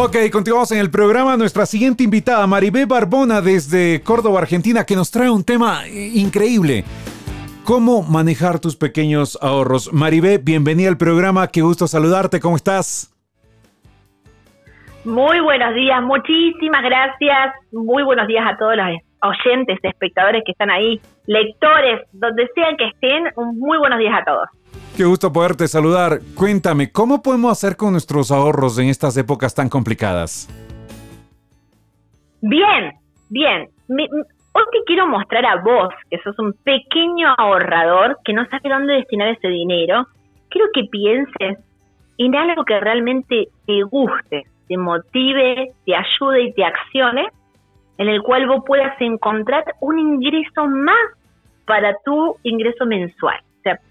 Ok, continuamos en el programa. Nuestra siguiente invitada, Maribé Barbona, desde Córdoba, Argentina, que nos trae un tema increíble. ¿Cómo manejar tus pequeños ahorros? Maribé, bienvenida al programa. Qué gusto saludarte. ¿Cómo estás? Muy buenos días, muchísimas gracias. Muy buenos días a todos los oyentes, espectadores que están ahí, lectores, donde sean que estén. Muy buenos días a todos. Qué gusto poderte saludar. Cuéntame, ¿cómo podemos hacer con nuestros ahorros en estas épocas tan complicadas? Bien, bien. hoy te quiero mostrar a vos, que sos un pequeño ahorrador que no sabe dónde destinar ese dinero. Quiero que pienses en algo que realmente te guste, te motive, te ayude y te accione, en el cual vos puedas encontrar un ingreso más para tu ingreso mensual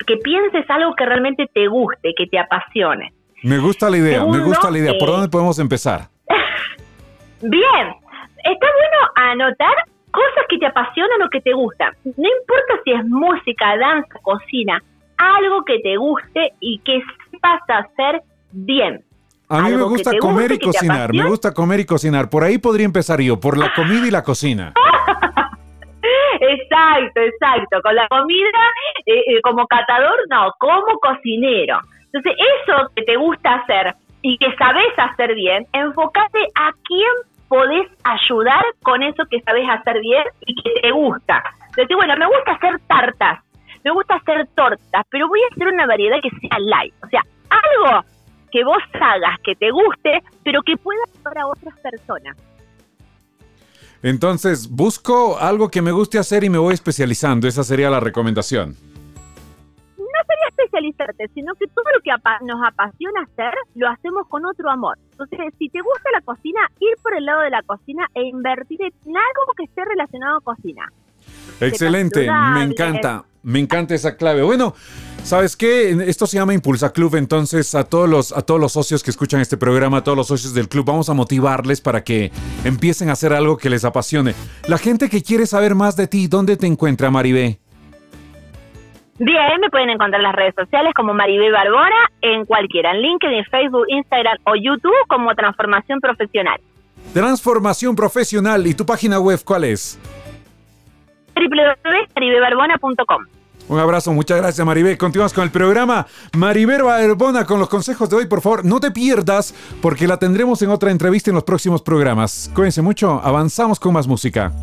que pienses algo que realmente te guste, que te apasione. Me gusta la idea, me gusta la idea. ¿Por dónde podemos empezar? Bien, está bueno anotar cosas que te apasionan o que te gustan. No importa si es música, danza, cocina, algo que te guste y que sepas hacer bien. A mí me gusta comer y cocinar, me gusta comer y cocinar. Por ahí podría empezar yo, por la comida y la cocina. Exacto, exacto. Con la comida, eh, eh, como catador, no, como cocinero. Entonces, eso que te gusta hacer y que sabes hacer bien, enfócate a quién podés ayudar con eso que sabes hacer bien y que te gusta. Entonces, bueno, me gusta hacer tartas, me gusta hacer tortas, pero voy a hacer una variedad que sea light. O sea, algo que vos hagas que te guste, pero que pueda ayudar a otras personas. Entonces, busco algo que me guste hacer y me voy especializando. Esa sería la recomendación. No sería especializarte, sino que todo lo que nos apasiona hacer, lo hacemos con otro amor. Entonces, si te gusta la cocina, ir por el lado de la cocina e invertir en algo que esté relacionado a cocina. Excelente, me encanta, me encanta esa clave. Bueno, ¿sabes qué? Esto se llama Impulsa Club, entonces a todos los a todos los socios que escuchan este programa, a todos los socios del club, vamos a motivarles para que empiecen a hacer algo que les apasione. La gente que quiere saber más de ti, ¿dónde te encuentra Maribé? Bien, me pueden encontrar en las redes sociales como Maribé Barbona, en cualquiera, en LinkedIn, Facebook, Instagram o YouTube como Transformación Profesional. Transformación Profesional, ¿y tu página web cuál es? www.maribebarbona.com. Un abrazo, muchas gracias Maribé. Continuamos con el programa. Maribel Barbona con los consejos de hoy, por favor, no te pierdas porque la tendremos en otra entrevista en los próximos programas. Cuídense mucho, avanzamos con más música.